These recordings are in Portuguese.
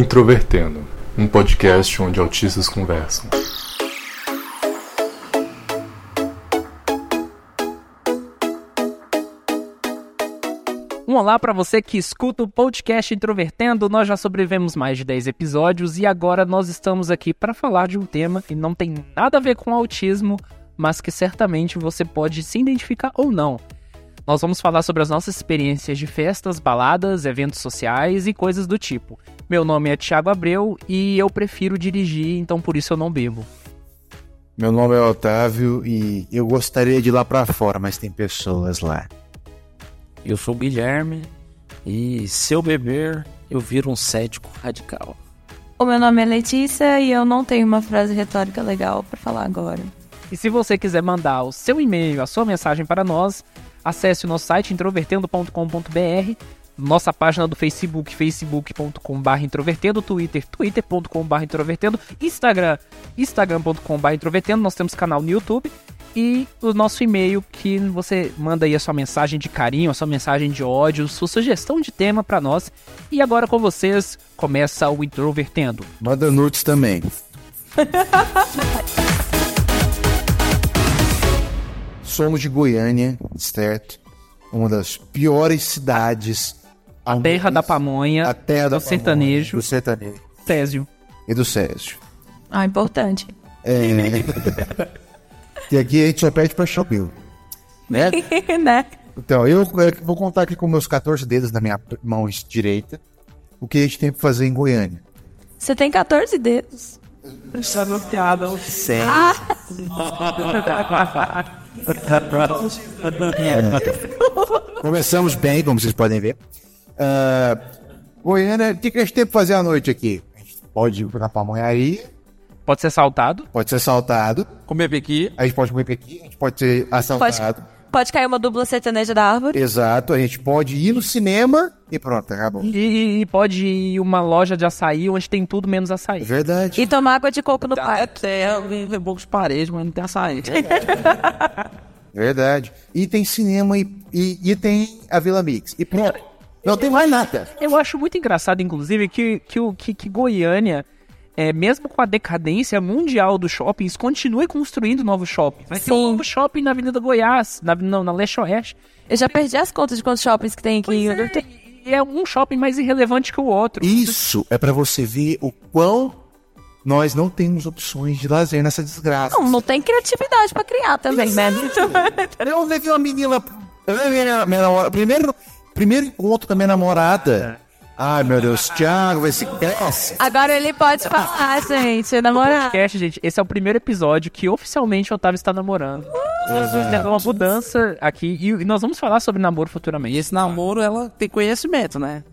Introvertendo, um podcast onde autistas conversam. Um olá para você que escuta o podcast Introvertendo. Nós já sobrevivemos mais de 10 episódios e agora nós estamos aqui para falar de um tema que não tem nada a ver com autismo, mas que certamente você pode se identificar ou não. Nós vamos falar sobre as nossas experiências de festas, baladas, eventos sociais e coisas do tipo. Meu nome é Thiago Abreu e eu prefiro dirigir, então por isso eu não bebo. Meu nome é Otávio e eu gostaria de ir lá pra fora, mas tem pessoas lá. Eu sou o Guilherme e se eu beber, eu viro um cético radical. O meu nome é Letícia e eu não tenho uma frase retórica legal para falar agora. E se você quiser mandar o seu e-mail, a sua mensagem para nós, acesse o nosso site introvertendo.com.br, nossa página do Facebook, facebook.com.br introvertendo, Twitter, twitter.com.br introvertendo, Instagram, instagram.com.br introvertendo, nós temos canal no YouTube e o nosso e-mail que você manda aí a sua mensagem de carinho, a sua mensagem de ódio, sua sugestão de tema para nós. E agora com vocês começa o Introvertendo. Manda nudes também. Somos de Goiânia, certo? Uma das piores cidades. A terra da pamonha, a terra do da sertanejo, do sertanejo Césio. e do Césio. Ah, importante. É. e aqui a gente só pede pra shopping. Né? né? Então, eu, eu vou contar aqui com meus 14 dedos na minha mão direita o que a gente tem pra fazer em Goiânia. Você tem 14 dedos. É piada. Sério? Começamos bem, como vocês podem ver. Ah, Goiânia, o que, que a gente tem pra fazer à noite aqui? A gente pode ir pra pamonharia, Pode ser saltado. pode ser assaltado, Comer pequi. a gente pode comer aqui, a gente pode ser assaltado. pode cair uma dupla sertaneja da árvore. Exato, a gente pode ir no cinema e pronto, acabou. E, e pode ir uma loja de açaí onde tem tudo menos açaí. Verdade. E tomar água de coco no É parque. terra, vem poucos paredes, mas não tem açaí. Verdade. E tem cinema e, e, e tem a Vila Mix. E pronto. Não tem mais nada. Eu acho muito engraçado, inclusive, que, que, o- que, que Goiânia, é, mesmo com a decadência mundial dos shoppings, continue construindo novos shoppings. Vai ter um Sim. novo shopping na Avenida Goiás, na, não, na Leste Oeste. Eu já perdi as contas de quantos shoppings que tem aqui. em Pois é, e é um shopping mais irrelevante que o outro. Isso é pra você ver o quão nós não temos opções de lazer nessa desgraça. Não, não tem criatividade pra criar também, né? Eu levei uma menina. Minha, minha. Primeiro, primeiro encontro com a minha namorada. Ai, meu Deus, Thiago, vai se cresce. Agora ele pode falar, gente, namorar. Podcast, gente, esse é o primeiro episódio que oficialmente o Otávio está namorando. É uma mudança aqui e, e nós vamos falar sobre namoro futuramente. E esse namoro, ela tem conhecimento, né?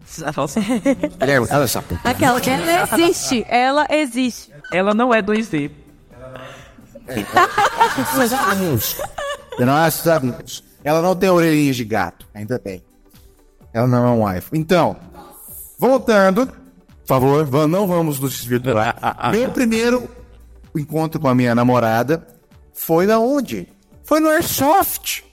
Ela olha só. Aquela que ela existe, ela existe. Ela não é 2D. Nossa, ela não tem orelhinhas de gato, ainda bem. Ela não é um iPhone. Então, voltando, por favor, não vamos nos desvirtuar. Meu primeiro encontro com a minha namorada foi na onde? Foi no Airsoft.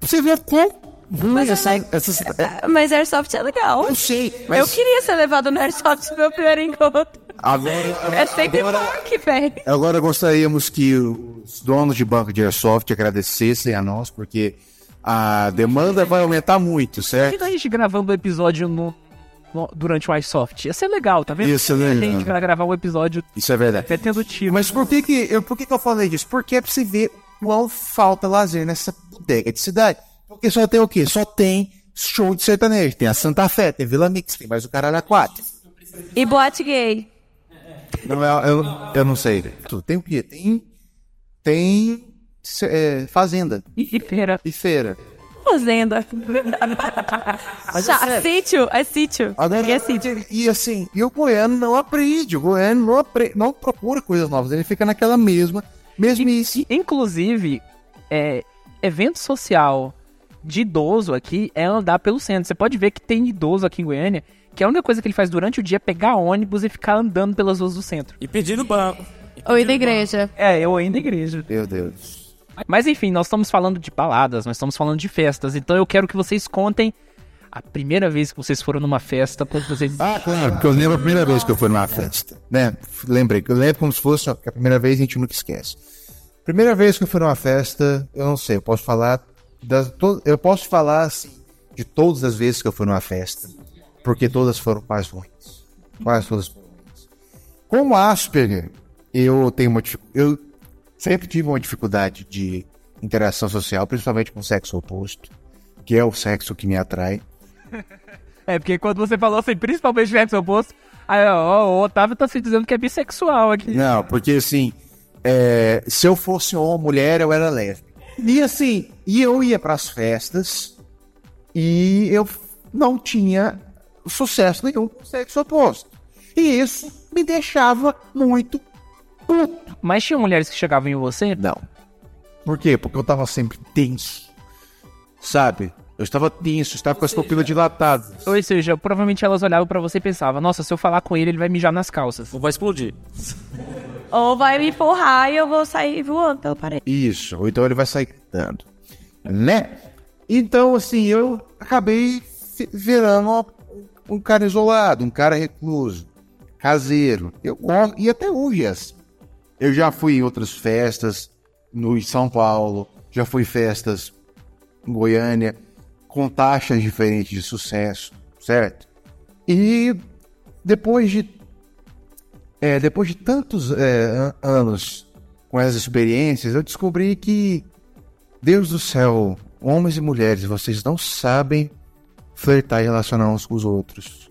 Você vê qual? Mas eu essas- é, Mas Airsoft é legal. eu sei, Eu mas queria ser levado no Airsoft no meu primeiro encontro. agora, É sempre agora, parque, velho. agora gostaríamos que os donos de banco de Airsoft agradecessem a nós, porque a demanda vai aumentar muito, certo? Imagina a gente gravando o episódio no- durante o iSoft. Ia ser legal, tá vendo? Isso é legal. A gente vai gravar um episódio Isso é verdade. até tendo tiro. Mas por que que eu, por que que eu falei disso? Porque é pra você ver qual falta lazer nessa bodega de cidade. Porque só tem o quê? Só tem show de sertanejo. Tem a Santa Fé, tem Vila Mix, tem mais o Caralho a Quatro. E boate gay. Não, é- eu, eu não sei. Tem o quê? Tem, tem é, fazenda e feira. e feira. Fazenda. Chá, sítio, é sítio. Agora, E é sítio. e assim, e o goiano não aprende, o goiano não, apre, não procura coisas novas, ele fica naquela mesma, mesmice. Inclusive, é, evento social de idoso aqui é andar pelo centro. Você pode ver que tem idoso aqui em Goiânia que a única coisa que ele faz durante o dia é pegar ônibus e ficar andando pelas ruas do centro. e pedir no banco. Ou ir da igreja. É, eu ainda igreja. Meu Deus. Mas enfim, nós estamos falando de baladas, nós estamos falando de festas, então eu quero que vocês contem a primeira vez que vocês foram numa festa, quando vocês. Ah, claro, porque eu lembro a primeira vez que eu fui numa festa, né? Lembrei, eu lembro como se fosse ó, que a primeira vez a gente nunca esquece. Primeira vez que eu fui numa festa, eu não sei, eu posso falar das, to- eu posso falar assim, de todas as vezes que eu fui numa festa, porque todas foram quase ruins. Quase todas foram ruins. Como Asperger, eu tenho uma eu sempre tive uma dificuldade de interação social, principalmente com o sexo oposto, que é o sexo que me atrai. É, porque quando você falou assim, principalmente sexo oposto, aí, ó, o Otávio tá se dizendo que é bissexual aqui. Não, porque assim, é, se eu fosse uma mulher, eu era lésbica. E assim, e eu ia pras festas e eu não tinha sucesso nenhum com o sexo oposto. E isso me deixava muito puto. Mas tinha mulheres que chegavam em você? Não. Por quê? Porque eu tava sempre tenso. Sabe? Eu estava tenso, estava com as pupilas dilatadas. Ou seja, provavelmente elas olhavam pra você e pensavam, nossa, se eu falar com ele, ele vai mijar nas calças. Ou vai explodir. Ou vai me empurrar e eu vou sair voando pela parede. Isso, ou então ele vai sair gritando. Né? Então, assim, eu acabei virando um cara isolado, um cara recluso, caseiro. Eu e até hoje é assim. Eu já fui em outras festas no em São Paulo, já fui em festas em Goiânia, com taxas diferentes de sucesso, certo? E depois de é, depois de tantos é, an- anos com essas experiências, eu descobri que, Deus do céu, homens e mulheres, vocês não sabem flertar e relacionar uns com os outros.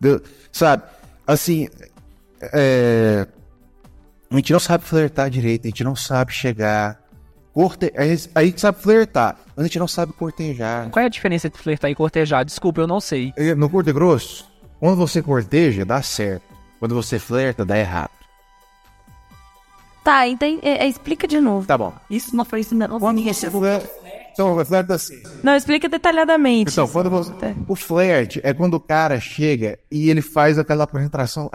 Deu- sabe? Assim, é, a gente não sabe flertar direito, a gente não sabe chegar. Corte... A gente sabe flertar, mas a gente não sabe cortejar. Qual é a diferença entre flertar e cortejar? Desculpa, eu não sei. No curto e grosso, quando você corteja, dá certo. Quando você flerta, dá errado. Tá, então é, é, explica de novo. Tá bom. Isso não foi isso não. Quando você flerta. Então, o flerte assim. Não, explica detalhadamente. Então, quando você. O flerte é quando o cara chega e ele faz aquela apresentação.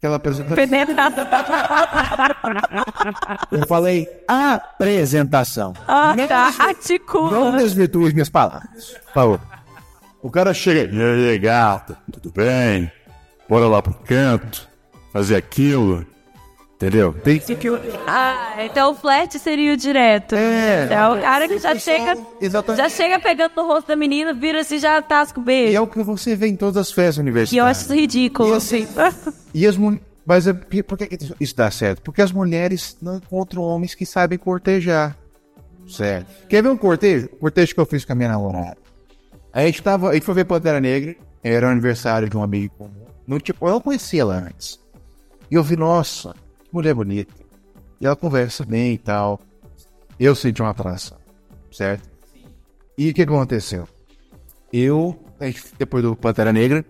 Aquela apresentação. Penetrado. Eu falei apresentação. Ah, tá. Não Articula. desvirtue as minhas palavras. Por favor. O cara chega. E aí, gato? Tudo bem? Bora lá pro canto. Fazer aquilo. Entendeu? Tem Ah, então o flat seria o direto. É. É o cara que já chega, Exatamente. já chega pegando no rosto da menina, vira assim, já tasca o E beijo. é o que você vê em todas as festas E eu universitárias. acho isso ridículo. E assim, E as mulheres. Mas é- por que que isso dá certo? Porque as mulheres não encontram homens que sabem cortejar. Certo. Quer ver um cortejo? O cortejo que eu fiz com a minha namorada. A gente tava. A gente foi ver Pantera Negra. Era o aniversário de um amigo comum. Não, tipo, eu não conhecia ela antes. E eu vi, nossa, que mulher bonita. E ela conversa bem e tal. Eu senti uma atração. Certo? E o que aconteceu? Eu, depois do Pantera Negra,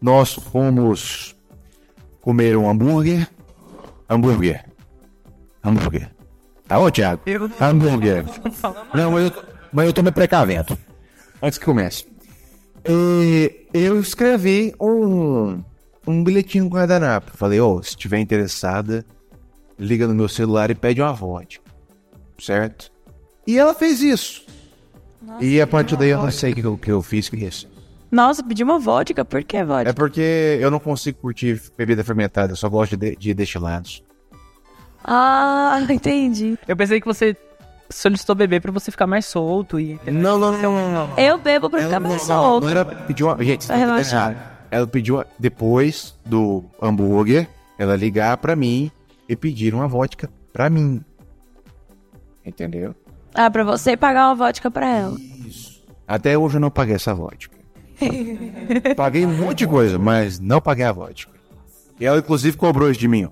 nós fomos comer um hambúrguer. Hambúrguer. Hambúrguer. Tá ô, Thiago? Hambúrguer. Não, mas eu, mas eu tô me precavendo. Antes que comece. E eu escrevi um, um bilhetinho com guardanapo. Falei, ô, se tiver interessada, liga no meu celular e pede uma vodka. Certo? E ela fez isso. e a partir daí eu não sei o que, eu- que eu fiz com isso. Nossa, pedi uma vodka. Por que É vodka? porque eu não consigo curtir bebida fermentada, eu só gosto de, de destilados. Ah, entendi. Eu pensei que você solicitou beber pra você ficar mais solto e. Não, não, não, não, não. Eu bebo pra ficar mais solto. Não era pediu uma, gente, relaxar. errado. Ela pediu depois do hambúrguer, ela ligar pra mim e pedir uma vodka pra mim. Entendeu? Ah, pra você pagar uma vodka pra ela. Até hoje eu não paguei essa vodka. paguei um monte de coisa, mas não paguei a vodka. E ela inclusive cobrou isso de mim, ó.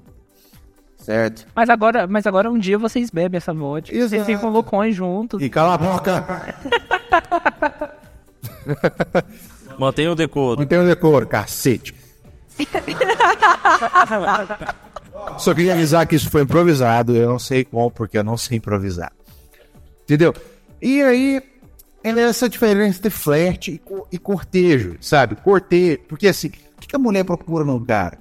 Certo? Mas agora, mas agora um dia vocês bebem essa vodka. Vocês Exato. ficam loucões juntos. E cala a boca! Mantenha o decoro. Não tem o decoro, cacete. Só queria avisar que isso foi improvisado. Eu não sei como, porque eu não sei improvisar. Entendeu? E aí, é essa diferença de flerte e, co- e cortejo, sabe? Cortejo. Porque assim, o que que a mulher procura no cara?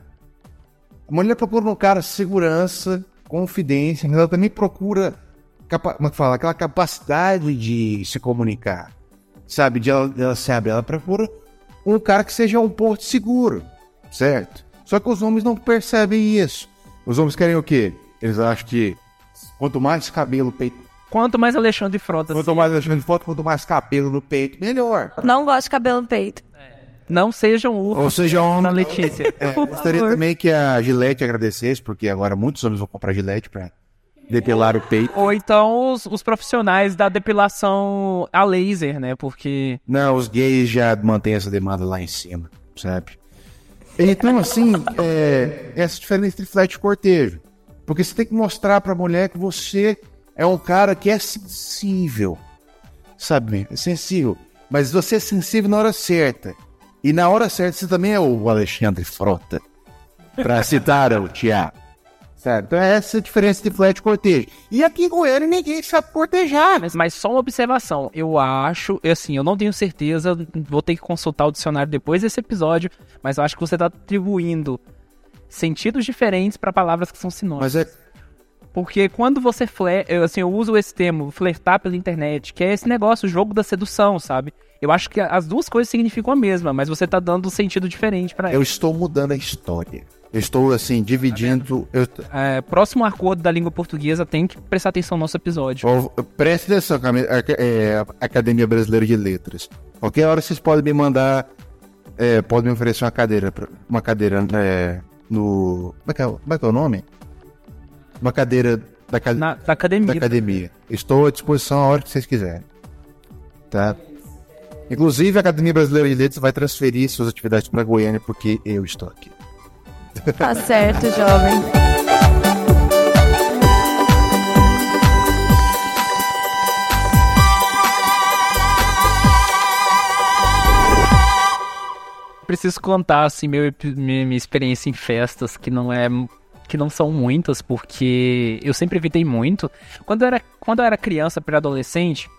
A mulher procura no cara segurança, confidência, mas ela também procura, como é que fala? Aquela capacidade de se comunicar. sabe? De ela, ela sabe, ela procura um cara que seja um porto seguro, certo? Só que os homens não percebem isso. Os homens querem o quê? Eles acham que quanto mais cabelo, peito. Quanto mais Alexandre Frota, Quanto mais Alexandre Frota, quanto mais cabelo no peito, melhor. Não gosto de cabelo no peito. não sejam ursos Ou seja, um, na Letícia. É, gostaria favor. também que a Gillette agradecesse, porque agora muitos homens vão comprar Gillette pra depilar o peito. Ou então os, os profissionais da depilação a laser, né? Porque Não, os gays já mantêm essa demanda lá em cima, sabe? Então, assim, é, essa diferença entre flat e cortejo. Porque você tem que mostrar pra mulher que você é um cara que é sensível. Sabe? É sensível. Mas você é sensível na hora certa. E na hora certa você também é o Alexandre Frota. Pra citar o Thiago. Sabe? Então é essa a diferença entre flat e cortejo. E aqui em Goiânia ninguém sabe cortejar. Mas, mas só uma observação. Eu acho, assim, eu não tenho certeza, vou ter que consultar o dicionário depois desse episódio, mas eu acho que você tá atribuindo sentidos diferentes para palavras que são sinônimos. Mas é Porque quando você fler, eu, assim, eu uso esse termo, flertar pela internet, que é esse negócio, o jogo da sedução, sabe? Eu acho que as duas coisas significam a mesma, mas você tá dando um sentido diferente pra Eu ela. estou mudando a história. Eu estou, assim, dividindo. Eu, É, próximo acordo da língua portuguesa tem que prestar atenção no nosso episódio. Ó, preste atenção, a- é, a Academia Brasileira de Letras. Qualquer hora vocês podem me mandar. É, podem me oferecer uma cadeira. Uma cadeira é, no. Como é, que é, como é que é o nome? Uma cadeira da, ca- Na, da academia. da academia. Estou à disposição a hora que vocês quiserem. Tá? Inclusive, a Academia Brasileira de Letras vai transferir suas atividades para Goiânia porque eu estou aqui. Tá certo, jovem. preciso contar assim meu, minha, experiência em festas que não é que não são muitas porque eu sempre evitei muito. Quando eu era quando eu era criança, pré-adolescente,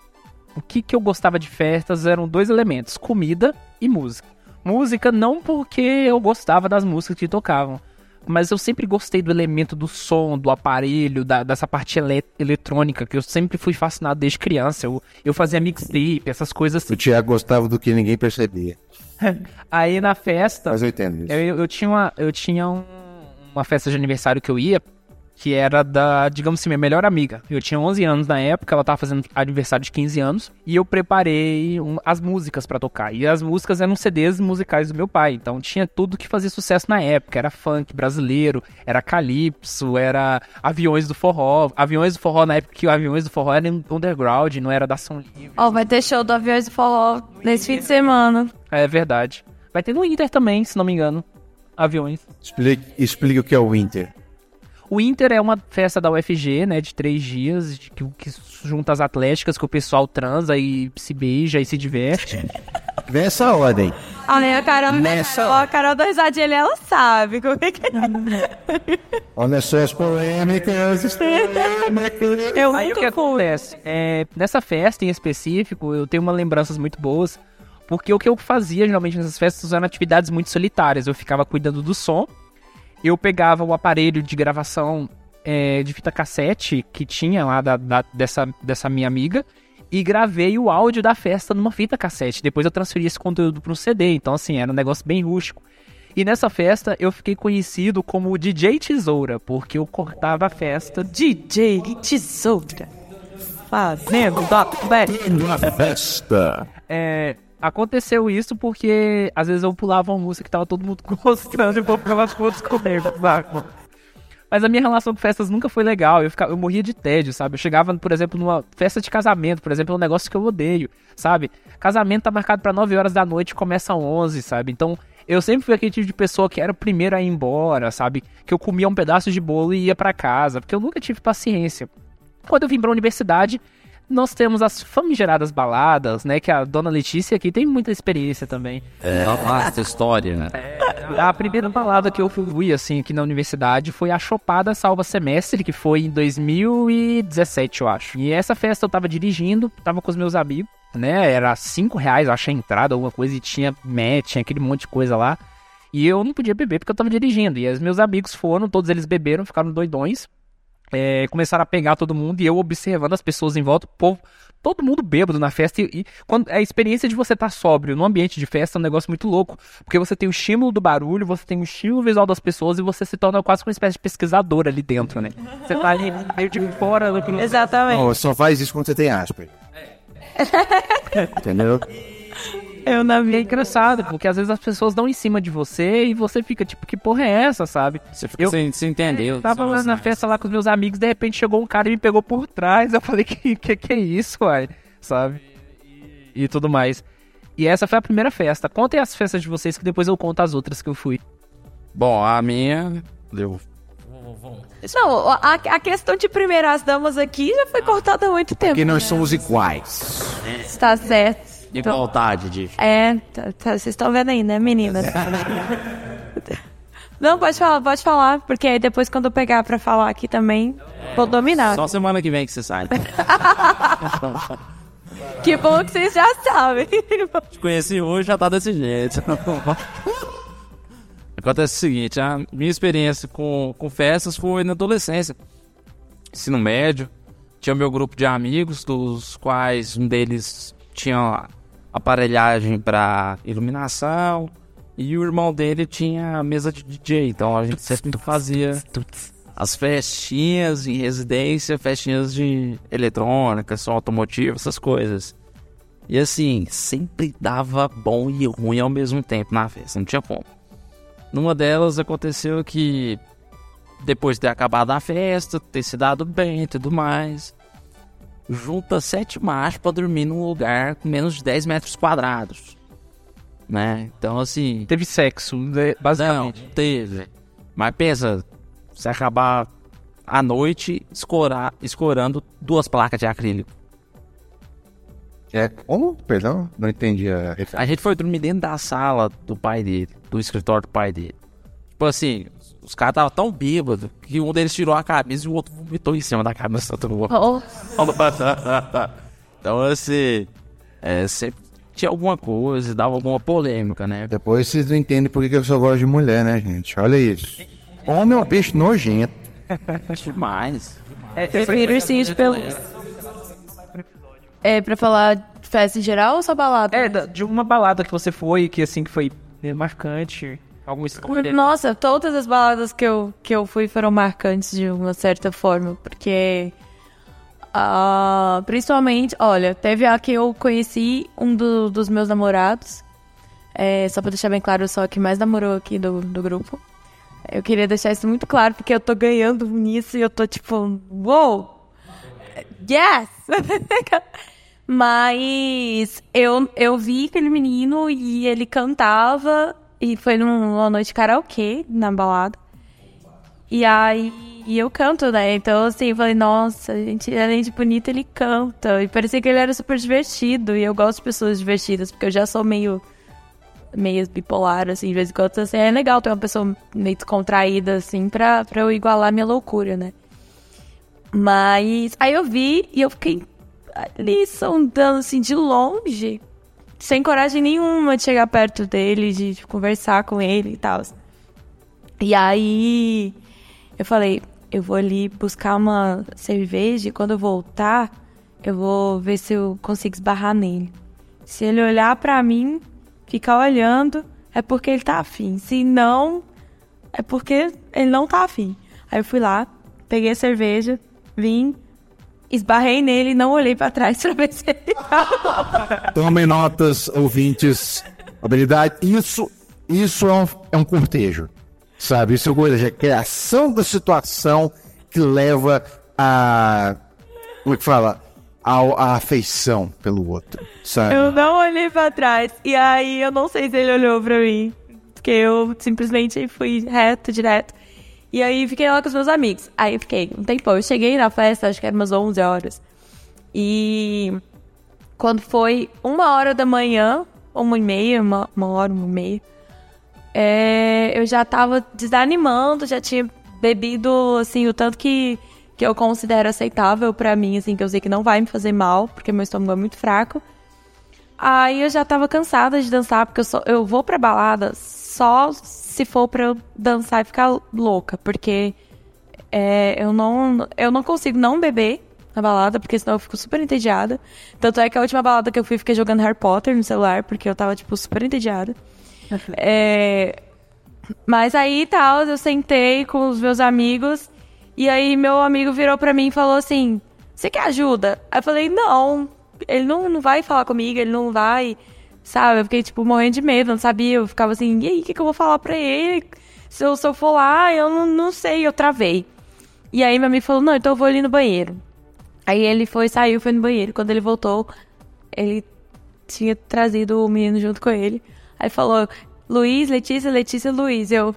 o que que eu gostava de festas eram dois elementos: comida e música. Música não porque eu gostava das músicas que tocavam, mas eu sempre gostei do elemento do som, do aparelho, da- dessa parte ele- eletrônica, que eu sempre fui fascinado desde criança. Eu, eu fazia mixtape, essas coisas assim. O Thiago gostava do que ninguém percebia. Aí na festa. Mas eu entendo isso. Eu, eu tinha, uma, eu tinha um- uma festa de aniversário que eu ia, que era da, digamos assim, minha melhor amiga. Eu tinha 11 anos na época, ela tava fazendo aniversário de 15 anos, e eu preparei um- as músicas pra tocar. E as músicas eram CDs musicais do meu pai, então tinha tudo que fazia sucesso na época. Era funk brasileiro, era calypso, era aviões do forró. Aviões do forró na época que o aviões do forró era underground, não era da ação livre. Ó, vai ter show do Aviões do Forró nesse fim de semana. É verdade. Vai ter no Inter também, se não me engano. Aviões. Explique, explique o que é o Winter. O Inter é uma festa da UFG, né, de três dias, de- que, que junta as atléticas, que o pessoal transa e se beija e se diverte. Vem essa ordem. A minha Carol, Nessa- a Carol da risadinha ela sabe como é que Olha só as polêmicas. as polêmicas. Eu Aí o que acontece? É, nessa festa em específico, eu tenho uma lembranças muito boas, porque o que eu fazia geralmente nessas festas eram atividades muito solitárias. Eu ficava cuidando do som, eu pegava o aparelho de gravação é, de fita cassete que tinha lá da, da- dessa, dessa minha amiga e gravei o áudio da festa numa fita cassete. Depois eu transferi esse conteúdo para um CD, então assim, era um negócio bem rústico. E nessa festa eu fiquei conhecido como DJ Tesoura, porque eu cortava a festa DJ Tesoura. Fazendo. Uma festa. É, aconteceu isso porque às vezes eu pulava uma música que tava todo mundo gostando e povo ficava com outros comigo, sabe? Mas a minha relação com festas nunca foi legal. Eu, ficava, eu morria de tédio, sabe? Eu chegava, por exemplo, numa festa de casamento, por exemplo, é um negócio que eu odeio, sabe? Casamento tá marcado pra 9 horas da noite começa às 11, sabe? Então, eu sempre fui aquele tipo de pessoa que era o primeiro a ir embora, sabe? Que eu comia um pedaço de bolo e ia pra casa, porque eu nunca tive paciência. Quando eu vim pra universidade, nós temos as famigeradas baladas, né? Que a dona Letícia aqui tem muita experiência também. É uma vasta história, né? A primeira balada que eu fui, assim, aqui na universidade foi a Chopada Salva Semestre, que foi em 2017, eu acho. E essa festa eu tava dirigindo, tava com os meus amigos, né? Era 5 reais, eu achei a entrada, alguma coisa, e tinha match, tinha aquele monte de coisa lá. E eu não podia beber porque eu tava dirigindo. E os meus amigos foram, todos eles beberam, ficaram doidões. É, começaram a pegar todo mundo e eu observando as pessoas em volta, o povo, todo mundo bêbado na festa. E, e quando a experiência de você estar sóbrio no ambiente de festa é um negócio muito louco, porque você tem o estímulo do barulho, você tem o estímulo visual das pessoas e você se torna quase uma espécie de pesquisador ali dentro, né? Você tá ali meio de fora. Exatamente. Não, só faz isso quando você tem aspa. Entendeu? Eu na E é engraçado, porque às vezes as pessoas dão em cima de você e você fica tipo, que porra é essa, sabe? Você fica Eu- sem, sem entender. Eu tava lá na festa lá com os meus amigos, de repente chegou um cara e me pegou por trás. Eu falei, que que, que é isso, uai? Sabe? E, e tudo mais. E essa foi a primeira festa. Contem as festas de vocês que depois eu conto as outras que eu fui. Bom, a minha. Deu. Não, a, a questão de primeiras damas aqui já foi cortada há muito tempo. Porque nós somos iguais. Está certo. De vontade de. É, tá- tá- vocês estão vendo aí, né, meninas? Não, pode falar, pode falar, porque aí depois quando eu pegar pra falar aqui também, vou dominar. Só semana que vem que você sai. Que bom que vocês já sabem. Te conheci hoje já tá desse jeito. Acontece o seguinte, a minha experiência com, com festas foi na adolescência. Ensino médio. Tinha meu grupo de amigos, dos quais um deles tinha aparelhagem para iluminação e o irmão dele tinha a mesa de DJ. Então a gente sempre fazia as festinhas em residência, festinhas de eletrônica, som automotivo, essas coisas. E assim, sempre dava bom e ruim ao mesmo tempo na festa, não tinha como. Numa delas aconteceu que depois de ter acabado a festa, ter se dado bem e tudo mais, junta sete machos pra dormir num lugar com menos de 10 metros quadrados. Né? Então assim, Teve sexo, né, não, basicamente. teve. Mas pensa, se acabar à noite escorar, escorando duas placas de acrílico. É, como? Perdão? Não entendi a referência. A gente foi dormir dentro da sala do pai dele, do escritório do pai dele. Tipo assim, os caras estavam tão bêbados que um deles tirou a camisa e o outro vomitou em cima da cabeça do outro. Oh, então, assim, é, sempre tinha alguma coisa, dava alguma polêmica, né? Depois vocês não entendem por que eu só gosto de mulher, né, gente? Olha isso. Homem é um peixe nojento. Demais. prefiro ursinho de pelúcia. É, pra falar de festa em geral ou só balada? É, de uma balada que você foi, que assim, que foi marcante. Alguma escolha. Nossa, todas as baladas que eu, que eu fui foram marcantes de uma certa forma, porque. ah, principalmente, olha, teve a que eu conheci um do- dos meus namorados. É, só pra deixar bem claro, eu sou a que mais namorou aqui do, do grupo. Eu queria deixar isso muito claro, porque eu tô ganhando nisso e eu tô tipo, uou! Yes! Mas eu, eu vi aquele menino e ele cantava e foi num- numa noite karaokê na balada. E aí e eu canto, né? Então, assim, eu falei, nossa, gente, além de bonito, ele canta. E parecia que ele era super divertido. E eu gosto de pessoas divertidas, porque eu já sou meio meio bipolar, assim, de vez em quando. Assim, é legal ter uma pessoa meio descontraída, assim, pra, pra eu igualar minha loucura, né? Mas aí eu vi e eu fiquei ali sondando, assim, de longe, sem coragem nenhuma de chegar perto dele, de, conversar com ele e tal. E aí eu falei, eu vou ali buscar uma cerveja e quando eu voltar, eu vou ver se eu consigo esbarrar nele. Se ele olhar pra mim, ficar olhando, é porque ele tá afim. Se não, é porque ele não tá afim. Aí eu fui lá, peguei a cerveja, vim, esbarrei nele e não olhei pra trás pra ver se ele tava. Tomem notas, ouvintes. Habilidade. Isso, isso é um, é um cortejo. Sabe? Isso é coisa de criação da situação que leva a. Como é que fala? Ao- A, afeição pelo outro. Sabe? Eu não olhei pra trás. E aí eu não sei se ele olhou pra mim. Porque eu simplesmente fui reto, direto. E aí fiquei lá com os meus amigos. Aí fiquei um tempão. Eu cheguei na festa, acho que era umas 11 horas. E quando foi uma hora da manhã, uma e meia, uma, uma hora, uma e meia, é, eu já tava desanimando, já tinha bebido, assim, o tanto que, que eu considero aceitável pra mim, assim, que eu sei que não vai me fazer mal, porque meu estômago é muito fraco. Aí eu já tava cansada de dançar, porque eu, só, eu vou pra balada só se for pra eu dançar e ficar louca, porque é, eu não eu não consigo não beber na balada, porque senão eu fico super entediada. Tanto é que a última balada que eu fui, fiquei jogando Harry Potter no celular, porque eu tava, tipo, super entediada. é, mas aí, tal, eu sentei com os meus amigos, e aí meu amigo virou pra mim e falou assim, você quer ajuda? Aí eu falei, não, ele não, não vai falar comigo, ele não vai, sabe? Eu fiquei, tipo, morrendo de medo, não sabia, eu ficava assim, e aí, o que, que eu vou falar pra ele? Se eu, se eu for lá, eu não, não sei, eu travei. E aí meu amigo falou, não, então eu vou ali no banheiro. Aí ele foi, saiu, foi no banheiro. Quando ele voltou, ele tinha trazido o menino junto com ele. Aí falou, Luiz, Letícia, Letícia, Luiz. Eu.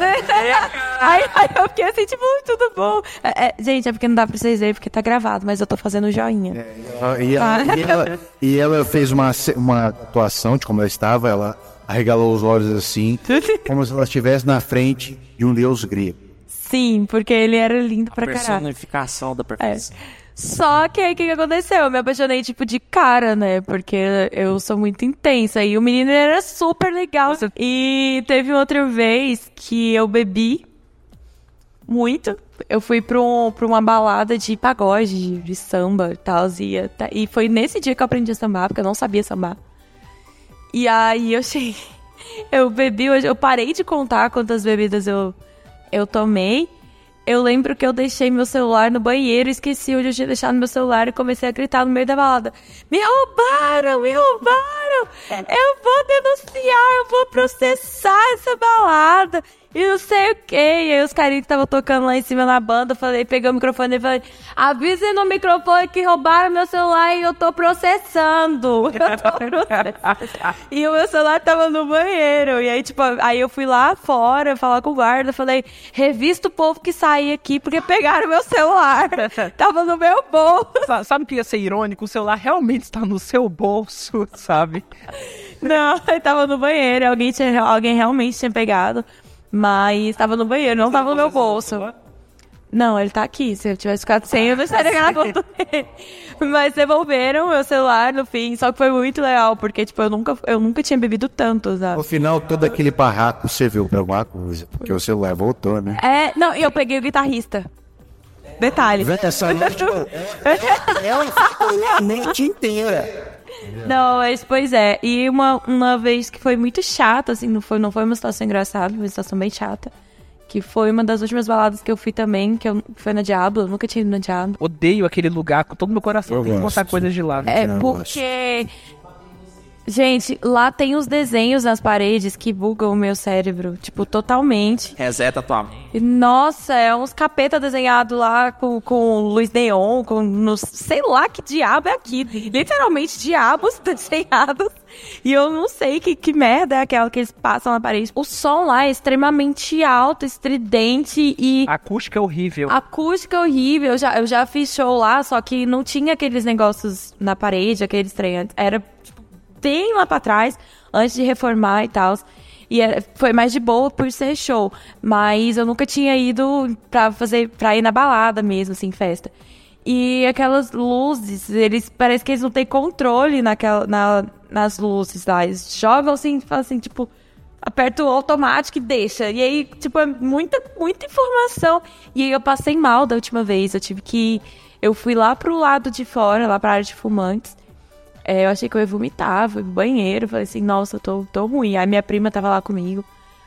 Aí, aí eu fiquei assim, tipo, tudo bom. É, é, gente, é porque não dá pra vocês verem, porque tá gravado, mas eu tô fazendo joinha. Ah, E ela, e ela- e ela fez uma, uma atuação de como ela estava, ela arregalou os olhos assim, como se ela estivesse na frente de um deus grego. Sim, porque ele era lindo pra caralho. Personificação da perfeição. Só que aí o que, que aconteceu? Eu me apaixonei, tipo, de cara, né? Porque eu sou muito intensa. E o menino era super legal. E teve outra vez que eu bebi muito. Eu fui pra, um, pra uma balada de pagode, de, samba e tal. E, foi nesse dia que eu aprendi a sambar, porque eu não sabia sambar. E aí eu cheguei. Eu bebi, eu parei de contar quantas bebidas eu, eu tomei. Eu lembro que eu deixei meu celular no banheiro, esqueci onde eu tinha deixado meu celular e comecei a gritar no meio da balada: Me roubaram, me roubaram! Eu vou denunciar, eu vou processar essa balada! E não sei o que. E aí os carinhos que estavam tocando lá em cima na banda, eu falei, peguei o microfone e falei, avisem no microfone que roubaram meu celular e eu tô processando. Eu tô processando. e o meu celular tava no banheiro. E aí, tipo, aí eu fui lá fora falar com o guarda, falei, revista o povo que sair aqui, porque pegaram meu celular. tava no meu bolso. Sa- Sabe o que ia ser irônico? O celular realmente está no seu bolso, sabe? Não, ele tava no banheiro. Alguém, tinha, alguém realmente tinha pegado. Mas tava no banheiro, não tava no meu bolso. Não, ele tá aqui. Se eu tivesse ficado sem, eu não estaria gravando ele. Mas devolveram meu celular no fim. Só que foi muito legal, porque, tipo, eu nunca, eu nunca tinha bebido tanto, No sabe? final, todo aquele barraco serviu pra alguma coisa, porque o celular voltou, né? É, não, e eu peguei o guitarrista. Detalhe. Essa noite, ela ficou lá a noite inteira. Não, mas, pois é. E uma, uma vez que foi muito chata, assim, não foi, não foi uma situação engraçada, foi uma situação bem chata. Que foi uma das últimas baladas que eu fui também, que eu, foi na Diablo, eu nunca tinha ido na Diablo. Odeio aquele lugar com todo o meu coração. Eu Tem que contar coisas de lá. É não porque. Gente, lá tem os desenhos nas paredes que bugam o meu cérebro, tipo, totalmente. Reseta tua mente. Nossa, é uns capeta desenhado lá com, com luz neon, com no, sei lá que diabo é aquilo. Literalmente diabos desenhados. E eu não sei que, que merda é aquela que eles passam na parede. O som lá é extremamente alto, estridente e A acústica é horrível. a acústica é horrível. Eu já, eu já fiz show lá, só que não tinha aqueles negócios na parede, aqueles trem. Era bem lá pra trás, antes de reformar e tal. E era- foi mais de boa por ser show. Mas eu nunca tinha ido pra fazer, pra ir na balada mesmo, assim, festa. E aquelas luzes, eles parece que eles não têm controle naquela, na, nas luzes lá. Eles jogam assim, assim, tipo, aperta o automático e deixa. E aí, tipo, é muita, muita informação. E aí eu passei mal da última vez. Eu tive que. Eu fui lá pro lado de fora, lá pra área de fumantes. É, eu achei que eu ia vomitar, fui pro banheiro, falei assim, nossa, eu tô, tô ruim. Aí minha prima tava lá comigo.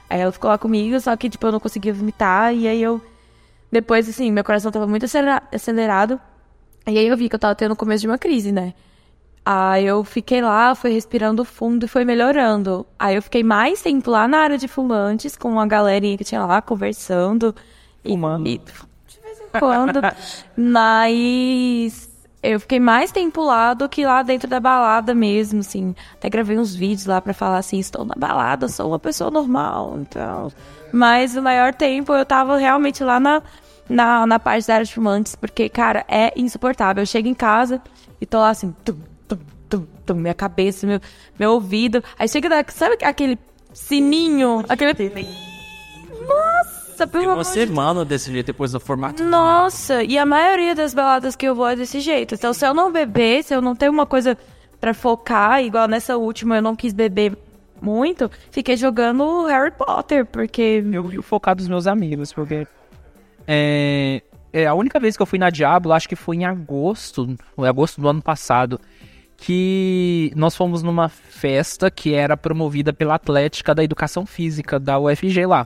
Aí ela ficou lá comigo, só que, tipo, eu não conseguia vomitar. E aí eu. Depois, assim, meu coração tava muito acelera- acelerado. E aí eu vi que eu tava tendo o começo de uma crise, né? Aí eu fiquei lá, fui respirando fundo e foi melhorando. Aí eu fiquei mais tempo lá na área de fumantes, com a galerinha que tinha lá conversando. e- Fumando. E, de vez em quando. Mas eu fiquei mais tempo lá do que lá dentro da balada mesmo, assim. Até gravei uns vídeos lá pra falar assim, estou na balada, sou uma pessoa normal, então. Mas o maior tempo eu tava realmente lá na, na, na parte da área de fumantes, porque, cara, é insuportável. Eu chego em casa e tô lá assim, tum, tum, tum, tum, minha cabeça, meu, meu ouvido. Aí chega, da, sabe aquele sininho? Aquele. Nossa, pelo amor Você de manda desse jeito depois do formato. nossa, e a maioria das baladas que eu vou é desse jeito. Então, se eu não beber, se eu não ter uma coisa pra focar, igual nessa última eu não quis beber muito, fiquei jogando Harry Potter, porque. Eu vi o focado dos meus amigos, porque. É, é, a única vez que eu fui na Diablo, acho que foi em agosto, foi agosto do ano passado, que nós fomos numa festa que era promovida pela Atlética da Educação Física da UFG lá.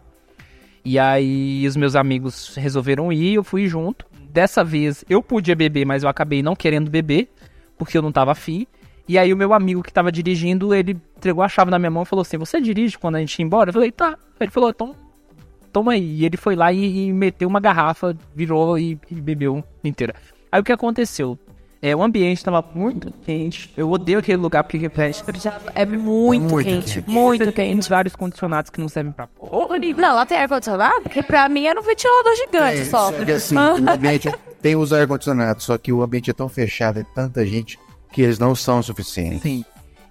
E aí os meus amigos resolveram ir, eu fui junto. Dessa vez eu podia beber, mas eu acabei não querendo beber, porque eu não tava afim. E aí o meu amigo que tava dirigindo, ele entregou a chave na minha mão e falou assim: Você dirige quando a gente ir embora? Eu falei, tá. Ele falou, então toma aí. E ele foi lá e, e meteu uma garrafa, virou e, e bebeu inteira. Aí o que aconteceu? É, o ambiente estava muito quente. Eu odeio aquele lugar porque reflete. É muito, Muito quente, quente. muito Tem quente. vários condicionados que não servem pra porra nenhuma. Não, lá tem ar-condicionado? Porque pra mim era um ventilador gigante só. Só que assim, o ambiente tem os ar-condicionados, só que o ambiente é tão fechado, é tanta gente, que eles não são suficientes. Sim.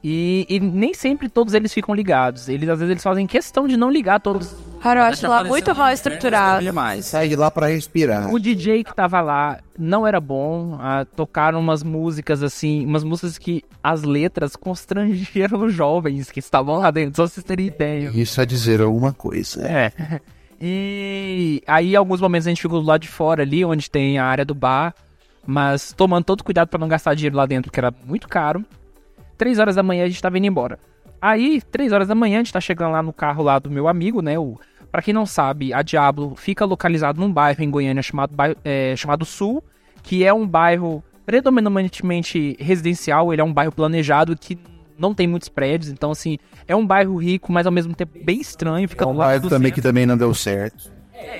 E, e nem sempre todos eles ficam ligados. Eles às vezes eles fazem questão de não ligar todos. Cara, eu acho lá muito mal estruturado. Demais. Sai de lá pra respirar. O DJ que tava lá não era bom. ah, tocaram umas músicas assim, umas músicas que as letras constrangeram os jovens que estavam lá dentro, só vocês terem ideia. Isso a dizer alguma coisa. É. E aí, em alguns momentos a gente ficou do lado de fora ali, onde tem a área do bar, mas tomando todo cuidado pra não gastar dinheiro lá dentro, porque era muito caro. Três horas da manhã a gente tava indo embora. Aí, três horas da manhã, a gente tá chegando lá no carro lá do meu amigo, né? O, pra quem não sabe, a Diablo fica localizado num bairro em Goiânia chamado, é, chamado Sul, que é um bairro predominantemente residencial, ele é um bairro planejado que não tem muitos prédios, então assim, é um bairro rico, mas ao mesmo tempo bem estranho, fica É um bairro também centro. que também não deu certo.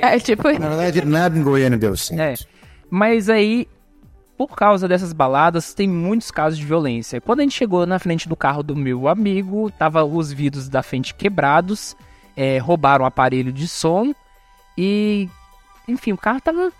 É tipo. Na verdade, nada em Goiânia deu É. certo. Mas aí, por causa dessas baladas, tem muitos casos de violência. Quando a gente chegou na frente do carro do meu amigo, tava os vidros da frente quebrados, é, roubaram o aparelho de som e, enfim, o carro tava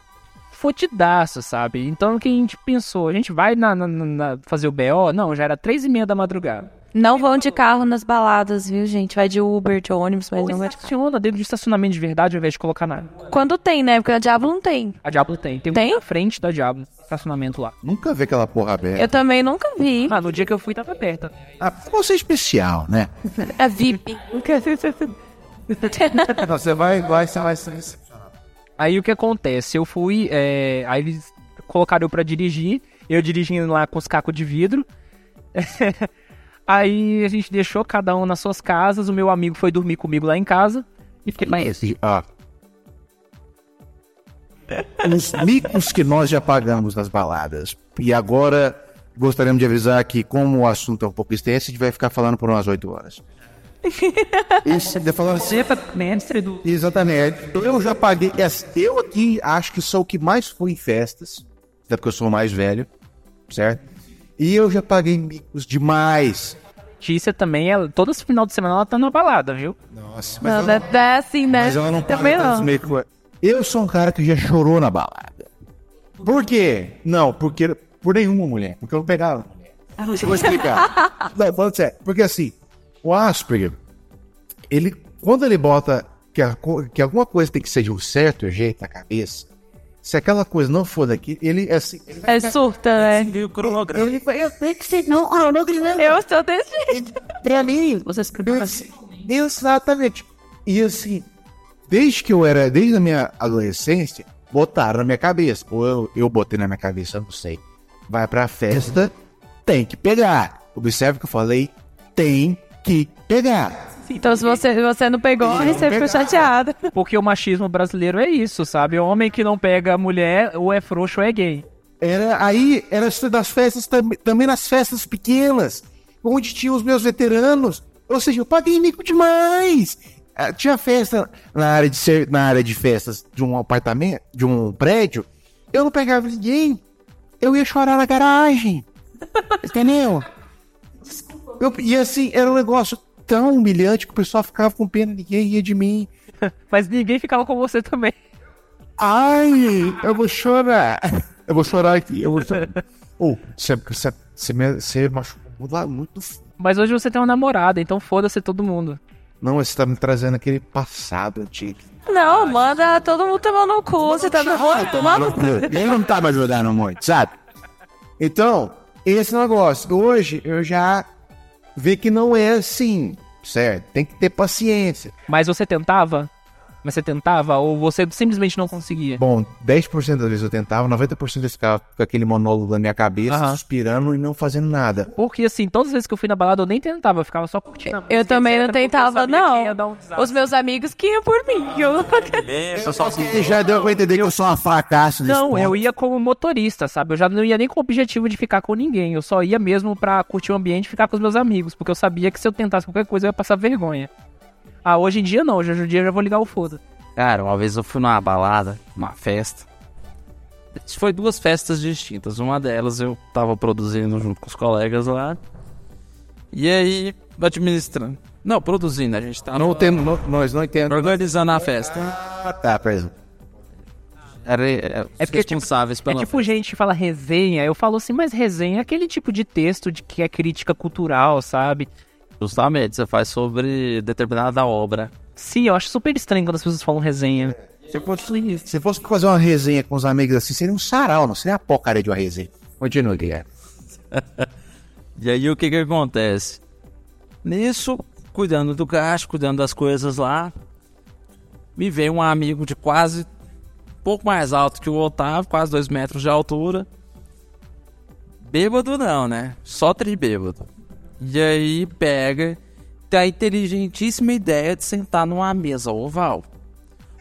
fodidaço, sabe? Então o que a gente pensou? A gente vai na, na- na- fazer o BO? Não, já era três e meia da madrugada. Não vão de carro nas baladas, viu, gente? Vai de Uber, de ônibus, mas Ou não vai de carro. estaciona dentro de estacionamento de verdade ao invés de colocar na... Quando tem, né? Porque a Diablo não tem. A Diablo tem. Tem, um Tem? na frente da Diablo, estacionamento lá. Nunca vi aquela porra aberta. Eu também nunca vi. Ah, no dia que eu fui tava aberta. Ah, você é especial, né? É VIP. Você vai, vai, você vai ser Aí o que acontece? Eu fui. é, aí eles colocaram eu pra dirigir. Eu dirigindo lá com os cacos de vidro. aí a gente deixou cada um nas suas casas. O meu amigo foi dormir comigo lá em casa. E fiquei lá. Esse, ó. Os micos que nós já pagamos nas baladas. E agora gostaríamos de avisar que, como o assunto é um pouco extenso, a gente vai ficar falando por umas 8 horas. Isso, falando assim, mestre do. Exatamente. Eu já paguei. essa- Eu aqui acho que sou o que mais fui em festas. Até porque eu sou o mais velho. Certo? E eu já paguei micos demais. Tícia também, ela, todo esse final de semana ela tá na balada, viu? Nossa, Não, ela- não é assim, né? Mas ela não Também não. micos. Eu sou um cara que já chorou na balada. Por quê? Não, porque por nenhuma mulher. Porque eu não pegava mulher. Eu vou explicar. não, falando sério. Porque assim, o Asperger, ele, quando ele bota que, a que alguma coisa tem que ser de um certo jeito na cabeça, se aquela coisa não for daqui, ele é assim. Ele vai, É surta, né? ele vai, eu tenho que eu não acredito. Eu sou desse jeito. Pra mim, você escreveu assim. Exatamente. E assim, desde que eu era, desde a minha adolescência, botaram na minha cabeça. Ou eu, eu botei na minha cabeça, eu não sei. Vai pra festa, tem que pegar. Observe que eu falei, tem que pegar. Então, se você, você não pegou, não você ficou chateada. Porque o machismo brasileiro é isso, sabe? O homem que não pega a mulher, ou é frouxo ou é gay. Era, aí, era das festas, tam- também nas festas pequenas, onde tinha os meus veteranos. Ou seja, eu paguei mico demais. Ah, Tinha festa na área, de ser, na área de festas de um apartamento, de um prédio. Eu não pegava ninguém. Eu ia chorar na garagem. Entendeu? Eu- e assim, era um negócio tão humilhante que o pessoal ficava com pena, ninguém ia de mim. Mas ninguém ficava com você também. Ai, eu vou chorar. Eu vou chorar aqui. Eu vou chorar. Ô, você, você, você, me- você machucou muito, Mas hoje você tem uma namorada, então foda-se todo mundo. Não, você tá me trazendo aquele passado antigo. Não, manda todo mundo tomar no cu. Você tá tomando Ele não tá me ajudando muito, sabe? Então, esse negócio. Hoje eu já vi que não é assim. certo? Tem que ter paciência. Mas você tentava? Mas você tentava? Ou você simplesmente não conseguia? Bom, 10% das vezes eu tentava, 90% eu ficava com aquele monólogo na minha cabeça, Aham. suspirando e não fazendo nada. Porque assim, todas as vezes que eu fui na balada eu nem tentava, eu ficava só curtindo. música, Eu também não eu tentava, não. um. Os meus amigos que iam por mim. Eu... Ele já deu pra entender que eu sou uma fracasso nesse Não, ponto. eu ia como motorista, sabe? Eu já não ia nem com o objetivo de ficar com ninguém. Eu só ia mesmo pra curtir o ambiente e ficar com os meus amigos. Porque eu sabia que se eu tentasse qualquer coisa eu ia passar vergonha. Ah, hoje em dia não. Hoje em dia eu já vou ligar o foda. Cara, uma vez eu fui numa balada, uma festa. Foi duas festas distintas. Uma delas eu tava produzindo junto com os colegas lá. E aí, administrando. Não, produzindo, a gente tava Não temos, não- nós não entendemos. organizando a festa. Ah, tá, exemplo. Era, era É os porque, tipo, responsáveis É pela tipo gente que fala resenha. Eu falo assim, mas resenha é aquele tipo de texto de que é crítica cultural, sabe? Justamente, você faz sobre determinada obra. Sim, eu acho super estranho quando as pessoas falam resenha. Se fosse, se fosse fazer uma resenha com os amigos assim, seria um sarau, não seria a porcaria de uma resenha. Continua, Guilherme. E aí o que que acontece? Nisso, cuidando do gasto, cuidando das coisas lá, me veio um amigo de quase um pouco mais alto que o Otávio, quase dois metros de altura. Bêbado não, né? Só tribêbado. E aí pega, tem a inteligentíssima ideia de sentar numa mesa oval.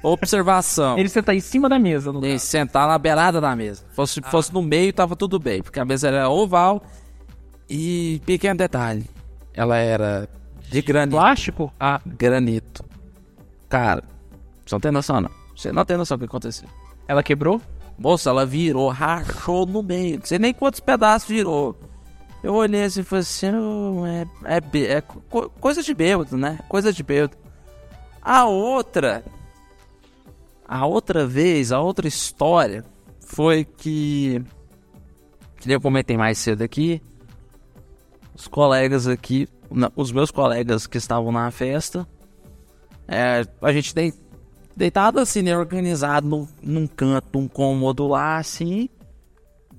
Observação. Ele senta em cima da mesa. No que caso. sentar na beirada da mesa. Fosse, fosse no meio, tava tudo bem, porque a mesa era oval e pequeno detalhe, ela era de granito. Plástico? Ah, Granito. Cara, você não tem noção, não. Você não tem noção do que aconteceu. ela quebrou? Moça, ela virou, rachou no meio. Não sei nem quantos pedaços virou. Eu olhei assim e falei assim, "Oh, é, é, bê- é co- coisa de bêbado, né? Coisa de bêbado. A outra, a outra vez, a outra história foi que, que eu comentei mais cedo aqui, os colegas aqui, os meus colegas que estavam na festa, é, a gente deitado assim, né, organizado num, num canto, num cômodo lá, assim.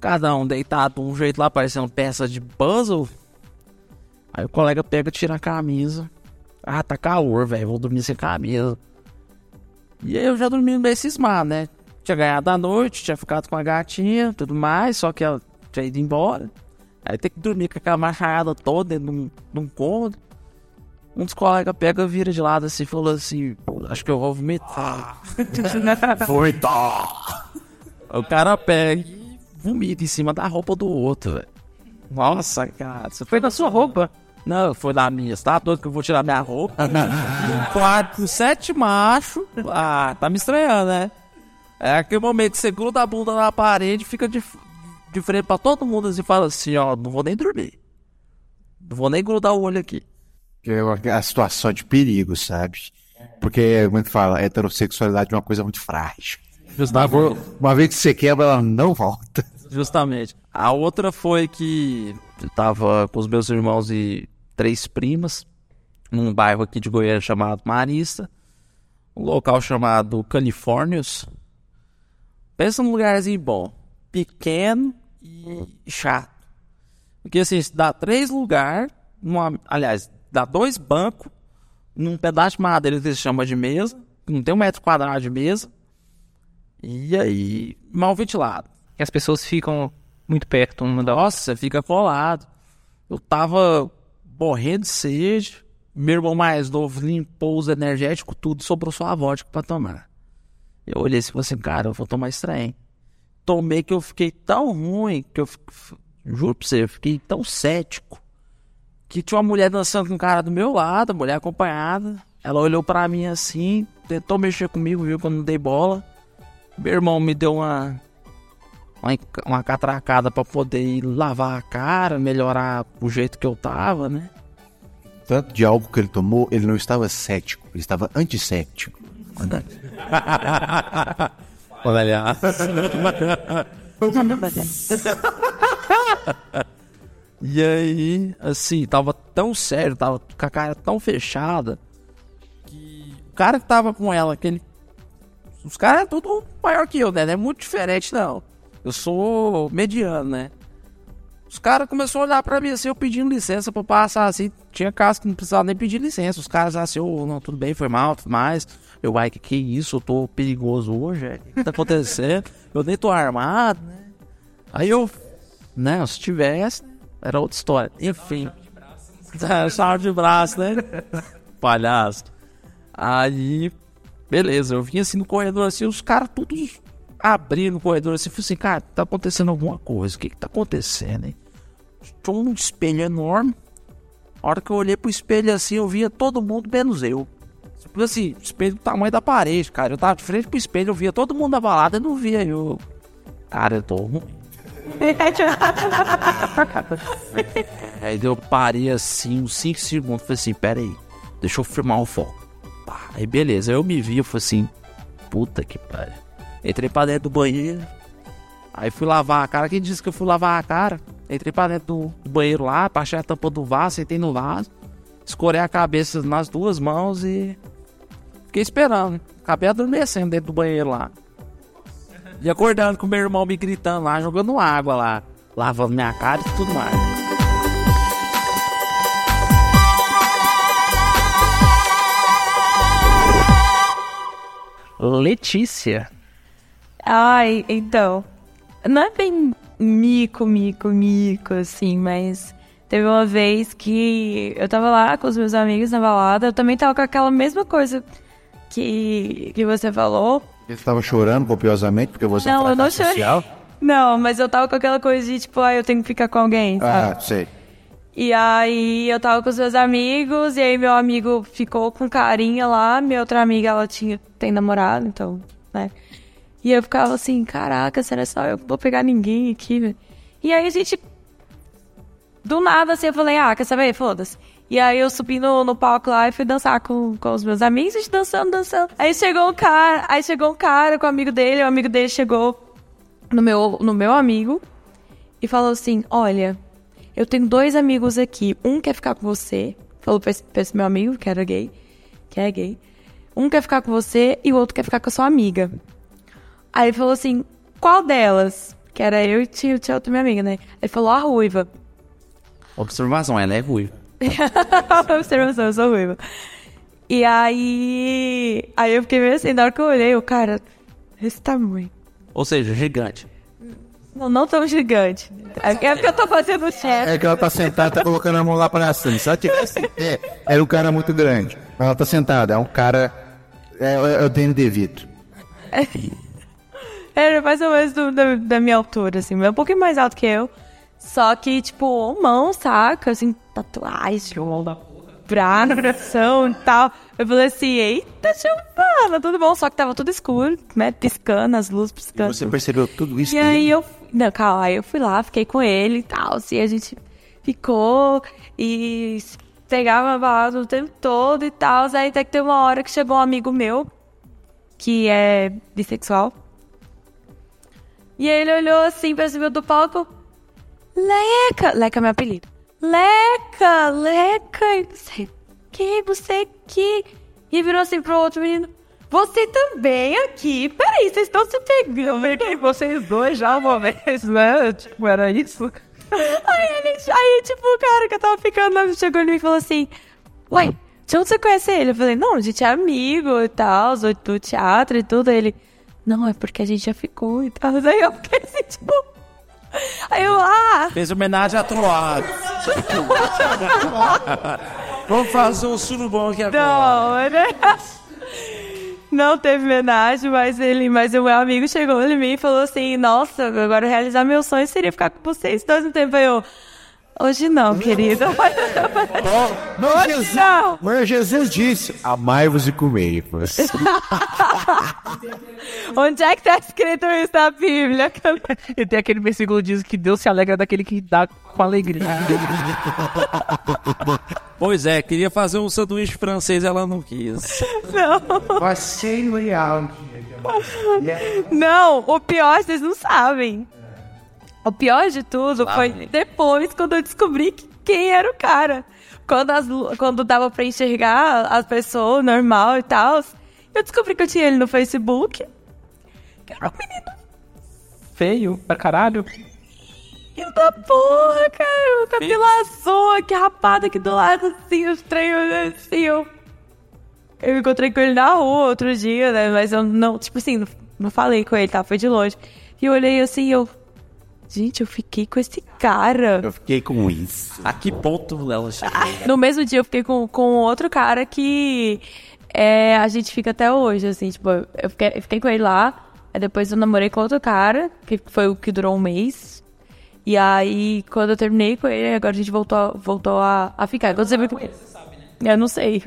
Cada um deitado de um jeito lá, parecendo peça de puzzle. Aí o colega pega, tira a camisa. Ah, tá calor, velho, vou dormir sem camisa. E aí eu já dormi meio cismado, né? Tinha ganhado a noite, tinha ficado com a gatinha, tudo mais, só que ela tinha ido embora. Aí tem que dormir com aquela machada toda dentro de um, de um cômodo. Um dos colegas pega, vira de lado assim e falou assim: Acho que eu vou vomitar. O cara pega vomita em cima da roupa do outro, velho. Nossa, cara. Você Foi na sua roupa. Não, foi na minha. Você tá doido que eu vou tirar minha roupa? Quatro, com sete machos. Ah, tá me estranhando, né? É aquele momento que você gruda a bunda na parede, fica de, de frente pra todo mundo assim, e fala assim: Ó, não vou nem dormir. Não vou nem grudar o olho aqui. Que é uma- a situação de perigo, sabe? Porque, como é que fala, a heterossexualidade é uma coisa muito frágil. Justamente. Uma vez que você quebra, ela não volta. Justamente. A outra foi que eu tava com os meus irmãos e três primas num bairro aqui de Goiânia chamado Marista, um local chamado Califórnios. Pensa num lugarzinho bom, pequeno e chato. Porque assim, dá três lugares, aliás, dá dois bancos num pedaço de madeira que eles chamam de mesa, não tem um metro quadrado de mesa. E aí, mal ventilado. E as pessoas ficam muito perto uma da outra. Nossa, você fica colado. Eu tava morrendo de sede. Meu irmão mais novo limpou os energéticos, tudo, sobrou só a vodka pra tomar. Eu olhei assim e falei assim, cara, eu vou tomar estranho. Tomei que eu fiquei tão ruim, que eu, juro pra você, eu fiquei tão cético, que tinha uma mulher dançando com um cara do meu lado, mulher acompanhada. Ela olhou pra mim assim, tentou mexer comigo, viu que eu não dei bola. Meu irmão me deu uma uma, catracada pra poder ir lavar a cara, melhorar o jeito que eu tava, né? Tanto de álcool que ele tomou, ele não estava cético, ele estava antisséptico. Olha aliás. E aí, assim, tava tão sério, tava com a cara tão fechada, que o cara que tava com ela, aquele. Os caras é tudo maior que eu, né? Não é muito diferente, não. Eu sou mediano, né? Os caras começaram a olhar pra mim assim, eu pedindo licença pra passar assim. Tinha casos que não precisava nem pedir licença. Os caras assim, ô, não, tudo bem, foi mal, tudo mais. Eu, ai, que que isso? Eu tô perigoso hoje, é? O que tá acontecendo? eu nem tô armado, né? Aí eu, né, se tivesse, era outra história. Enfim. Chave de braço, né? Palhaço. Aí, beleza, eu vim assim no corredor, assim, os caras todos abrindo o corredor assim, falei assim, cara, tá acontecendo alguma coisa, o que que tá acontecendo, hein? Tinha um espelho enorme. A hora que eu olhei pro espelho assim, eu via todo mundo menos eu. Tipo assim, espelho do tamanho da parede, cara. Eu tava de frente pro espelho, eu via todo mundo da balada e não via eu. Cara, eu tô ruim. Aí eu parei assim, uns 5 segundos. Falei assim: pera aí, deixa eu firmar o foco. Pá, aí beleza, eu me vi, eu falei assim: puta que pariu. Entrei pra dentro do banheiro. Aí fui lavar a cara. Quem disse que eu fui lavar a cara? Entrei pra dentro do banheiro lá, baixei a tampa do vaso, sentei no vaso, escorei a cabeça nas duas mãos e fiquei esperando. Acabei adormecendo dentro do banheiro lá. E acordando com meu irmão me gritando lá, jogando água lá, lavando minha cara e tudo mais. Letícia. Ai, então. Não é bem mico, mico, mico, assim, mas teve uma vez que eu tava lá com os meus amigos na balada, eu também tava com aquela mesma coisa que, que você falou. Você estava chorando copiosamente porque você Não, é eu não chorei. Não, mas eu tava com aquela coisa de tipo, ah, eu tenho que ficar com alguém, sabe? Ah, sei. E aí eu tava com os meus amigos, e aí meu amigo ficou com carinha lá, minha outra amiga, ela tinha, tem namorado, então, né? E eu ficava assim, caraca, será só eu vou pegar ninguém aqui, velho? E aí a gente, do nada assim, eu falei, ah, quer saber? Foda-se. E aí eu subi no, no palco lá e fui dançar com, com os meus amigos, a gente dançando, dançando. Aí chegou um cara, aí chegou um cara com o amigo dele, o amigo dele chegou no meu, no meu amigo e falou assim, olha, eu tenho dois amigos aqui. Um quer ficar com você. Falou pra esse, pra esse meu amigo, que era gay. Que é gay. Um quer ficar com você e o outro quer ficar com a sua amiga. Aí ele falou assim: qual delas? Que era eu e tinha, tinha outra minha amiga, né? Ele falou a ruiva. Observação, ela é ruiva. Observação, eu sou ruiva. E aí. Aí eu fiquei meio assim, na hora que eu olhei, o cara. Esse tamanho. Ou seja, gigante. Não, não tão gigante. É porque eu tô fazendo chefe. É que ela tá sentada, tá colocando a mão lá pra cima. Se ela tivesse em pé, era um cara muito grande. Mas ela tá sentada, é um cara. É, é o Danny DeVito. Era mais ou menos do- da, da minha altura, assim, um pouquinho mais alto que eu. Só que, tipo, mão, saca? Assim, tatuagem, Mão da porra. bração e tal. Eu falei assim, eita, Giovana, tudo bom? Só que tava tudo escuro, né? Piscando, as luzes piscando. Você percebeu tudo isso? E aí eu. Não, calma, aí eu fui lá, fiquei com ele e tal. Assim, a gente ficou e pegava balada o tempo todo e tal. Aí até que tem uma hora que chegou um amigo meu, que é bissexual. E ele olhou assim pra cima do palco. Leca! Leca é meu apelido. Leca! Leca! E não sei que, você aqui. E virou assim pro outro menino. Você também aqui? Peraí, vocês estão se pegando. Eu peguei vocês dois já uma vez, né? Tipo, era isso. Aí, ele, aí, tipo, o cara que eu tava ficando lá chegou em mim e falou assim: Ué, de onde você conhece ele? Eu falei: Não, a gente é amigo e tal, do, do teatro e tudo. Aí ele: Não, é porque a gente já ficou e tal. Aí eu fiquei assim, tipo. Aí eu, ah, Fez homenagem a Troado. Vamos fazer um surubom aqui agora. não, né? Não teve homenagem, mas ele, mas o meu amigo chegou em mim e falou assim: Nossa, agora realizar meu sonho seria ficar com vocês dois no tempo. Aí eu, hoje não, querido. Mas Hoje Jesus, não. mas Jesus disse: Amai-vos e comei-vos. Onde é que tá escrito isso na Bíblia? E tem aquele versículo que diz que Deus se alegra daquele que dá com alegria. Pois é, queria fazer um sanduíche francês, ela não quis. Não, Passei leal. não, o pior vocês não sabem. O pior de tudo Lá foi depois quando eu descobri que- quem era o cara. Quando, as, quando dava pra enxergar as pessoas normal e tal, eu descobri que eu tinha ele no Facebook. Que era um menino. Feio pra caralho. Filho da porra, cara. O cabelo azul, aqui rapada aqui do lado, assim, estranho, assim, eu... Eu encontrei com ele na rua outro dia, né? Mas eu não, tipo assim, não, não falei com ele, tá? Foi de longe. E eu olhei assim, eu... Gente, eu fiquei com esse cara. Eu fiquei com isso. A que ponto ela chegou? No mesmo dia eu fiquei com, com outro cara que é, a gente fica até hoje, assim, tipo, eu fiquei, eu fiquei com ele lá, aí depois eu namorei com outro cara, que foi o que durou um mês. E aí, quando eu terminei com ele, agora a gente voltou, voltou a, a ficar. Quando você viu que... Eu não sei.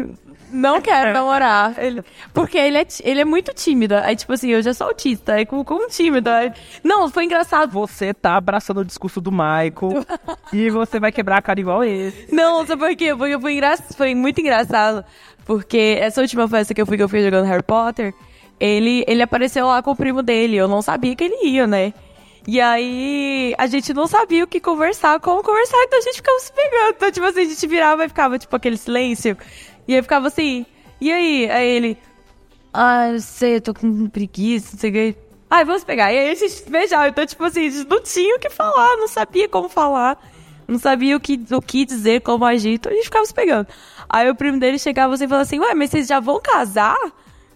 Não quero namorar. Ele, porque ele é, ele é muito tímido. Aí, tipo assim, eu já sou autista. Aí, como, como tímido. Aí, não, foi engraçado. Você tá abraçando o discurso do Michael e você vai quebrar a cara igual esse. Não, sabe por quê? Porque foi, engra... foi muito engraçado. Porque essa última festa que eu fui, que eu fui jogando Harry Potter, ele, ele apareceu lá com o primo dele. Eu não sabia que ele ia, né? E aí, a gente não sabia o que conversar, como conversar, então a gente ficava se pegando. Então, tipo assim, a gente virava e ficava, tipo, aquele silêncio. E aí ficava assim, e aí? Aí ele, ah, eu sei, eu tô com preguiça, não sei o que. Ai, vamos pegar. E aí a gente beijava. Então, tipo assim, a gente não tinha o que falar, não sabia como falar. Não sabia o que, o que dizer, como agir. Então a gente ficava se pegando. Aí o primo dele chegava assim e falava assim, ué, mas vocês já vão casar?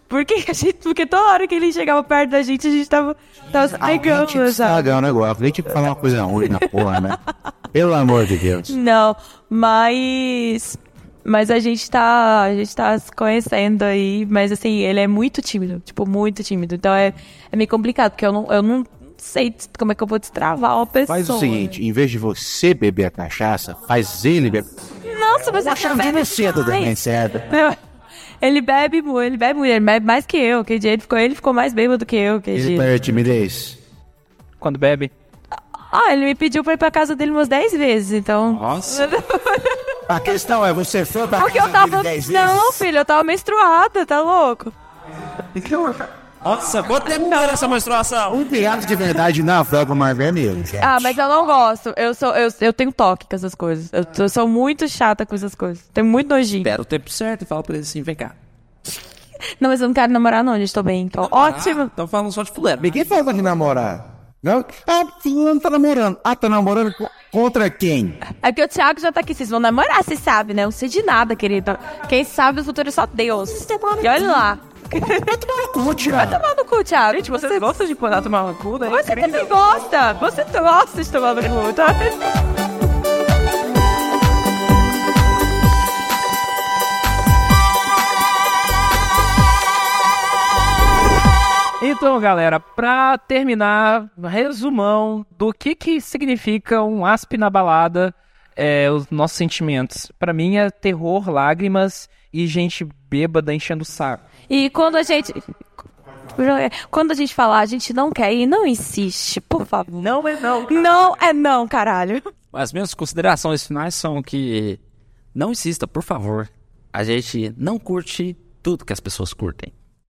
Porque a gente, porque toda hora que ele chegava perto da gente, a gente tava, tava se pegando, sabe? estragar o negócio. Tinha que falar uma coisa ruim na porra, né? Pelo amor de Deus. Não, mas. Mas a gente tá. A gente tá se conhecendo aí. Mas assim, ele é muito tímido. Tipo, muito tímido. Então é, é meio complicado, porque eu não, eu não sei como é que eu vou destravar uma pessoa. Faz o seguinte, em vez de você beber a cachaça, faz ele beber. Nossa, mas Acho você que cedo também, Ai, certo? Ele bebe muito, ele bebe muito, ele bebe mais que eu. Que dia ele ficou, ele ficou mais bêbado que eu. Que Ele perde timidez. Quando bebe. Ah, ele me pediu pra ir pra casa dele umas 10 vezes, então. Nossa. A questão é, você foi pra Porque eu casa tava. dele dez Não, vezes? filho, eu tava menstruada, tá louco? Nossa, quanto tempo dura essa menstruação? Um piado de verdade na Franco Mar Vermelho, gente. Ah, mas eu não gosto. Eu sou, eu, eu tenho toque com essas coisas. Eu, eu sou muito chata com essas coisas. Tenho muito nojinho. Espera o tempo certo e fala pra ele assim, vem cá. Não, mas eu não quero namorar, não, gente. Tô bem. Tô ótimo. Estão falando só de fulano. Ninguém falou de namorar. Não? Ah, fulano tá namorando. Ah, tá namorando co- contra quem? É porque o Thiago já tá aqui. Vocês vão namorar, vocês sabem, né? Eu não sei de nada, querido. Quem sabe o futuro é só Deus. E olha lá. Como Thiago? Tomar no cu, Thiago. Gente, vocês gostam de mandar tomar uma cu, né? Você também gosta. Você gosta de tomar no cu, tá? Então, galera, pra terminar, resumão do que que significa um asp na balada, é, os nossos sentimentos. Pra mim é terror, lágrimas e gente bêbada enchendo o saco. E quando a gente. Quando a gente falar, a gente não quer ir, não insiste, por favor. Não é não. Não é não, caralho. As minhas considerações finais são que não insista, por favor. A gente não curte tudo que as pessoas curtem.